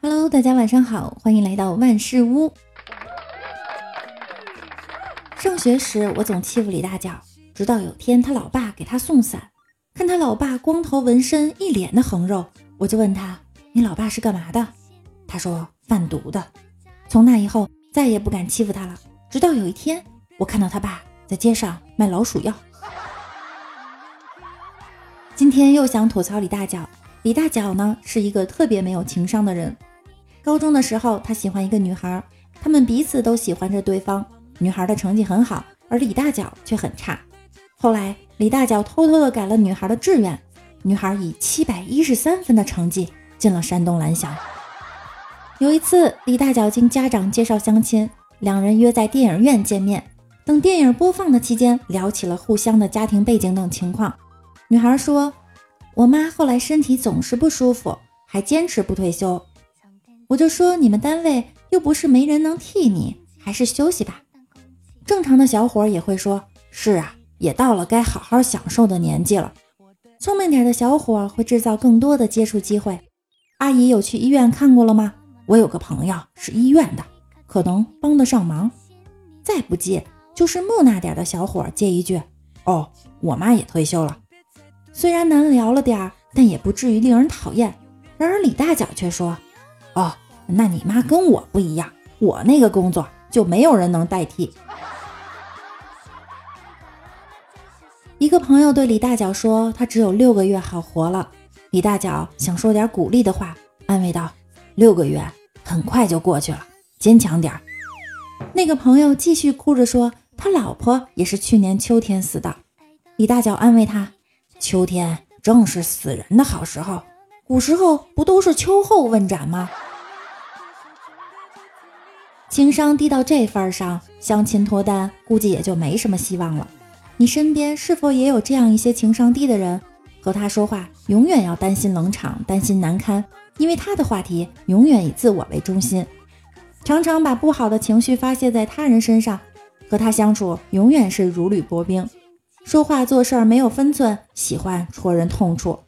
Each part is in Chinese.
Hello，大家晚上好，欢迎来到万事屋。上学时我总欺负李大脚，直到有天他老爸给他送伞，看他老爸光头纹身，一脸的横肉，我就问他：“你老爸是干嘛的？”他说：“贩毒的。”从那以后再也不敢欺负他了。直到有一天，我看到他爸在街上卖老鼠药。今天又想吐槽李大脚。李大脚呢是一个特别没有情商的人。高中的时候，他喜欢一个女孩，他们彼此都喜欢着对方。女孩的成绩很好，而李大脚却很差。后来，李大脚偷偷的改了女孩的志愿，女孩以七百一十三分的成绩进了山东蓝翔。有一次，李大脚经家长介绍相亲，两人约在电影院见面。等电影播放的期间，聊起了互相的家庭背景等情况。女孩说：“我妈后来身体总是不舒服，还坚持不退休。”我就说：“你们单位又不是没人能替你，还是休息吧。”正常的小伙也会说：“是啊，也到了该好好享受的年纪了。”聪明点的小伙会制造更多的接触机会。阿姨有去医院看过了吗？我有个朋友是医院的，可能帮得上忙。再不济就是木讷点的小伙接一句：“哦，我妈也退休了。”虽然难聊了点儿，但也不至于令人讨厌。然而李大脚却说：“哦，那你妈跟我不一样，我那个工作就没有人能代替。”一个朋友对李大脚说：“他只有六个月好活了。”李大脚想说点鼓励的话，安慰道：“六个月很快就过去了，坚强点儿。”那个朋友继续哭着说：“他老婆也是去年秋天死的。”李大脚安慰他。秋天正是死人的好时候，古时候不都是秋后问斩吗？情商低到这份上，相亲脱单估计也就没什么希望了。你身边是否也有这样一些情商低的人？和他说话永远要担心冷场，担心难堪，因为他的话题永远以自我为中心，常常把不好的情绪发泄在他人身上，和他相处永远是如履薄冰。说话做事儿没有分寸，喜欢戳人痛处。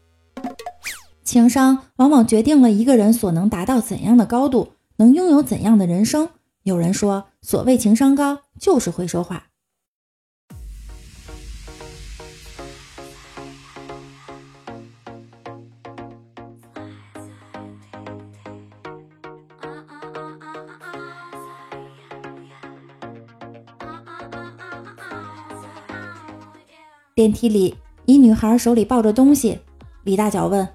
情商往往决定了一个人所能达到怎样的高度，能拥有怎样的人生。有人说，所谓情商高，就是会说话。电梯里，一女孩手里抱着东西。李大脚问：“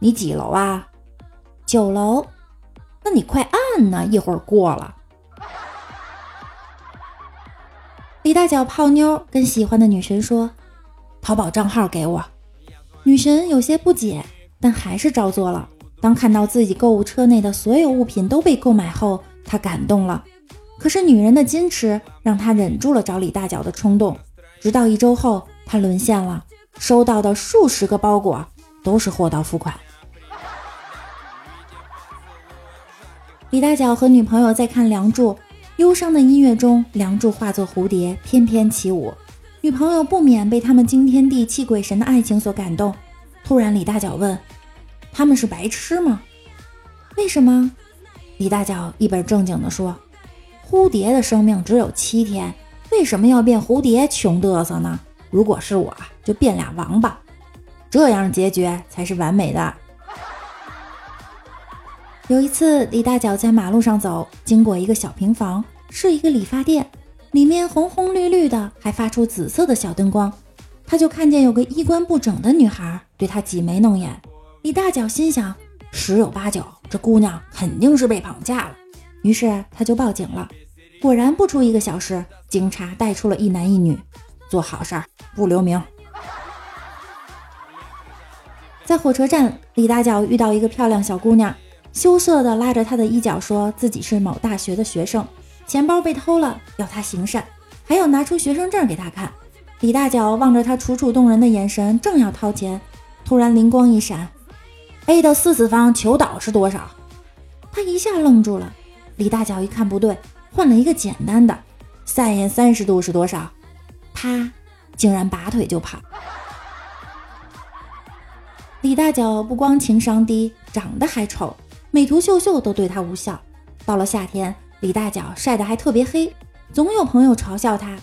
你几楼啊？”“九楼。”“那你快按呢，一会儿过了。”李大脚泡妞，跟喜欢的女神说：“淘宝账号给我。”女神有些不解，但还是照做了。当看到自己购物车内的所有物品都被购买后，她感动了。可是女人的矜持让她忍住了找李大脚的冲动。直到一周后。他沦陷了，收到的数十个包裹都是货到付款。李大脚和女朋友在看《梁祝》，忧伤的音乐中，梁祝化作蝴蝶翩翩起舞，女朋友不免被他们惊天地泣鬼神的爱情所感动。突然，李大脚问：“他们是白痴吗？为什么？”李大脚一本正经地说：“蝴蝶的生命只有七天，为什么要变蝴蝶穷嘚瑟呢？”如果是我，就变俩王八，这样结局才是完美的。有一次，李大脚在马路上走，经过一个小平房，是一个理发店，里面红红绿绿的，还发出紫色的小灯光。他就看见有个衣冠不整的女孩对他挤眉弄眼。李大脚心想，十有八九这姑娘肯定是被绑架了，于是他就报警了。果然，不出一个小时，警察带出了一男一女。做好事儿不留名。在火车站，李大脚遇到一个漂亮小姑娘，羞涩的拉着她的衣角，说自己是某大学的学生，钱包被偷了，要她行善，还要拿出学生证给她看。李大脚望着她楚楚动人的眼神，正要掏钱，突然灵光一闪：A 的四次方求导是多少？他一下愣住了。李大脚一看不对，换了一个简单的：sin 三十度是多少？他竟然拔腿就跑。李大脚不光情商低，长得还丑，美图秀秀都对他无效。到了夏天，李大脚晒得还特别黑，总有朋友嘲笑他。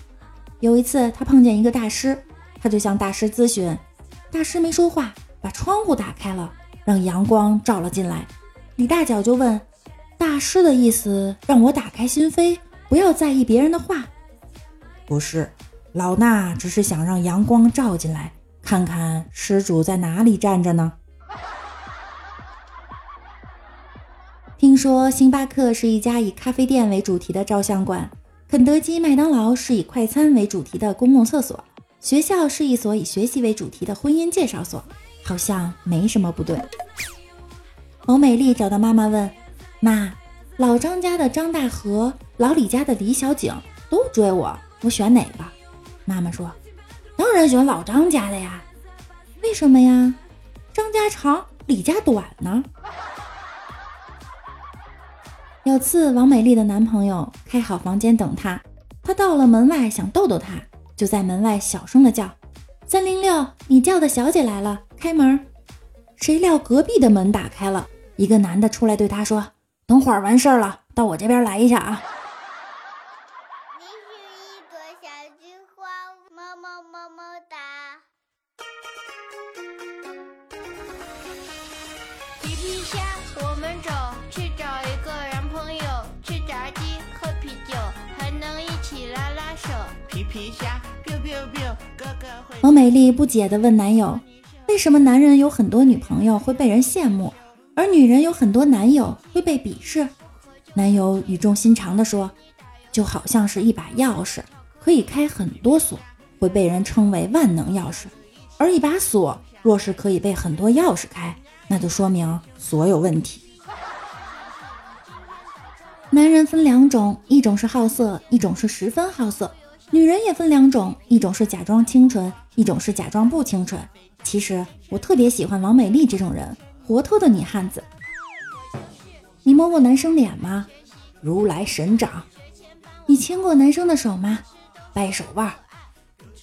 有一次，他碰见一个大师，他就向大师咨询，大师没说话，把窗户打开了，让阳光照了进来。李大脚就问大师的意思，让我打开心扉，不要在意别人的话。不是，老衲只是想让阳光照进来。看看施主在哪里站着呢？听说星巴克是一家以咖啡店为主题的照相馆，肯德基、麦当劳是以快餐为主题的公共厕所，学校是一所以学习为主题的婚姻介绍所，好像没什么不对。王美丽找到妈妈问：“妈，老张家的张大河，老李家的李小景都追我，我选哪个？”妈妈说。当然选老张家的呀，为什么呀？张家长，李家短呢。有次王美丽的男朋友开好房间等她，她到了门外想逗逗他，就在门外小声的叫：“三零六，你叫的小姐来了，开门。”谁料隔壁的门打开了，一个男的出来对她说：“等会儿完事儿了，到我这边来一下啊。”皮虾，biu biu biu，哥哥会王美丽不解地问男友：“为什么男人有很多女朋友会被人羡慕，而女人有很多男友会被鄙视？”男友语重心长地说：“就好像是一把钥匙，可以开很多锁，会被人称为万能钥匙；而一把锁若是可以被很多钥匙开，那就说明锁有问题。”男人分两种，一种是好色，一种是十分好色。女人也分两种，一种是假装清纯，一种是假装不清纯。其实我特别喜欢王美丽这种人，活脱的女汉子。你摸过男生脸吗？如来神掌。你牵过男生的手吗？掰手腕。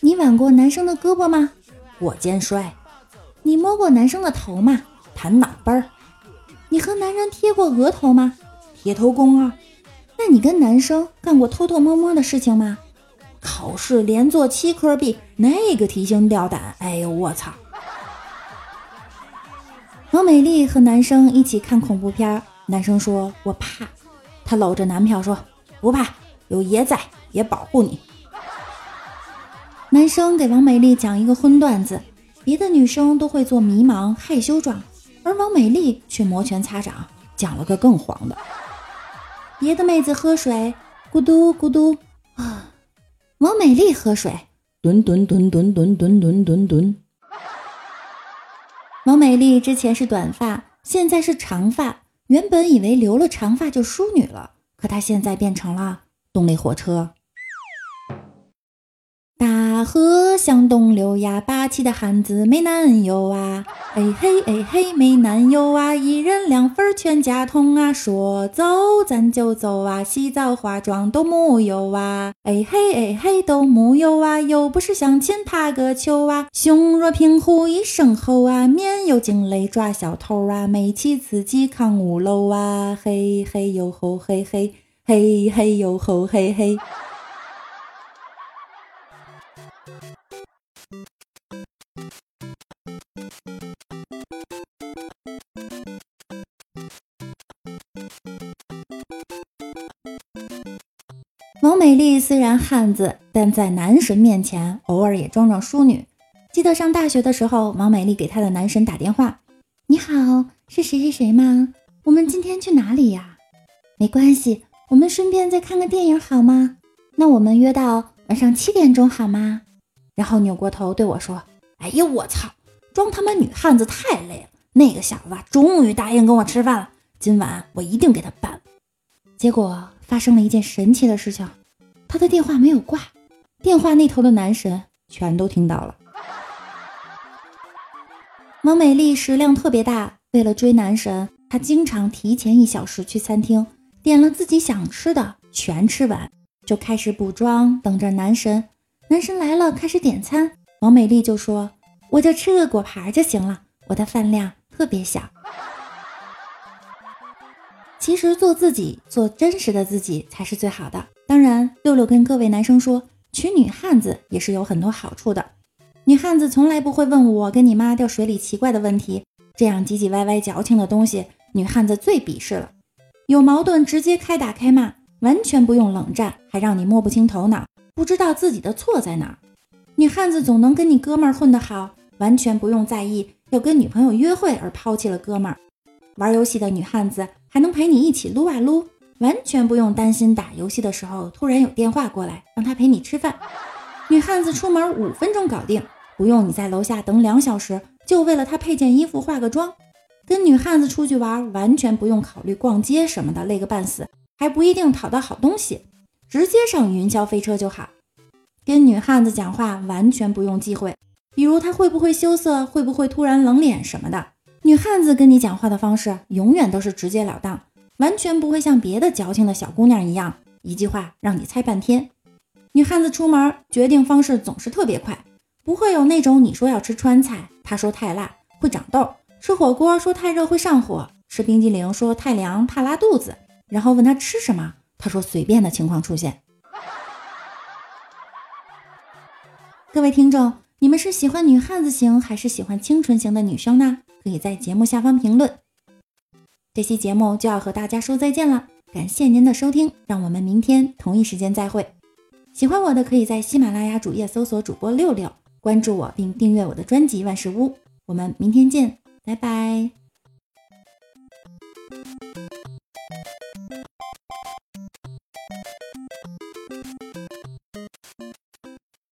你挽过男生的胳膊吗？握肩摔。你摸过男生的头吗？弹脑杯儿。你和男人贴过额头吗？贴头功啊。那你跟男生干过偷偷摸摸的事情吗？考试连做七科 B，那个提心吊胆！哎呦我操！王美丽和男生一起看恐怖片，男生说我怕，他搂着男票说不怕，有爷在，爷保护你。男生给王美丽讲一个荤段子，别的女生都会做迷茫害羞状，而王美丽却摩拳擦掌，讲了个更黄的。别的妹子喝水，咕嘟咕嘟。王美丽喝水，吨吨吨吨吨吨吨吨吨。王美丽之前是短发，现在是长发。原本以为留了长发就淑女了，可她现在变成了动力火车。河向东流呀，霸气的汉子没男友啊！哎嘿哎嘿没男友啊，一人两份全家桶啊！说走咱就走啊，洗澡化妆都木有啊！哎嘿哎嘿都木有啊，又不是相亲怕个球啊！胸若平湖一声吼啊，面有惊雷抓小偷啊！美妻自己扛五楼啊！嘿嘿呦吼嘿嘿嘿嘿呦吼嘿嘿。王美丽虽然汉子，但在男神面前偶尔也装装淑女。记得上大学的时候，王美丽给她的男神打电话：“你好，是谁谁谁吗？我们今天去哪里呀？没关系，我们顺便再看个电影好吗？那我们约到晚上七点钟好吗？”然后扭过头对我说：“哎呦我操，装他妈女汉子太累了。那个小子终于答应跟我吃饭了，今晚我一定给他办了。”结果。发生了一件神奇的事情，他的电话没有挂，电话那头的男神全都听到了。王美丽食量特别大，为了追男神，她经常提前一小时去餐厅，点了自己想吃的，全吃完就开始补妆，等着男神。男神来了，开始点餐，王美丽就说：“我就吃个果盘就行了，我的饭量特别小。其实做自己，做真实的自己才是最好的。当然，六六跟各位男生说，娶女汉子也是有很多好处的。女汉子从来不会问我跟你妈掉水里奇怪的问题，这样唧唧歪歪矫情的东西，女汉子最鄙视了。有矛盾直接开打开骂，完全不用冷战，还让你摸不清头脑，不知道自己的错在哪儿。女汉子总能跟你哥们儿混得好，完全不用在意要跟女朋友约会而抛弃了哥们儿。玩游戏的女汉子。还能陪你一起撸啊撸，完全不用担心打游戏的时候突然有电话过来，让他陪你吃饭。女汉子出门五分钟搞定，不用你在楼下等两小时，就为了他配件衣服化个妆。跟女汉子出去玩，完全不用考虑逛街什么的，累个半死，还不一定讨到好东西，直接上云霄飞车就好。跟女汉子讲话，完全不用忌讳，比如她会不会羞涩，会不会突然冷脸什么的。女汉子跟你讲话的方式永远都是直截了当，完全不会像别的矫情的小姑娘一样，一句话让你猜半天。女汉子出门决定方式总是特别快，不会有那种你说要吃川菜，她说太辣会长痘；吃火锅说太热会上火；吃冰激凌说太凉怕拉肚子。然后问她吃什么，她说随便的情况出现。各位听众，你们是喜欢女汉子型还是喜欢清纯型的女生呢？可以在节目下方评论。这期节目就要和大家说再见了，感谢您的收听，让我们明天同一时间再会。喜欢我的可以在喜马拉雅主页搜索主播六六，关注我并订阅我的专辑万事屋。我们明天见，拜拜。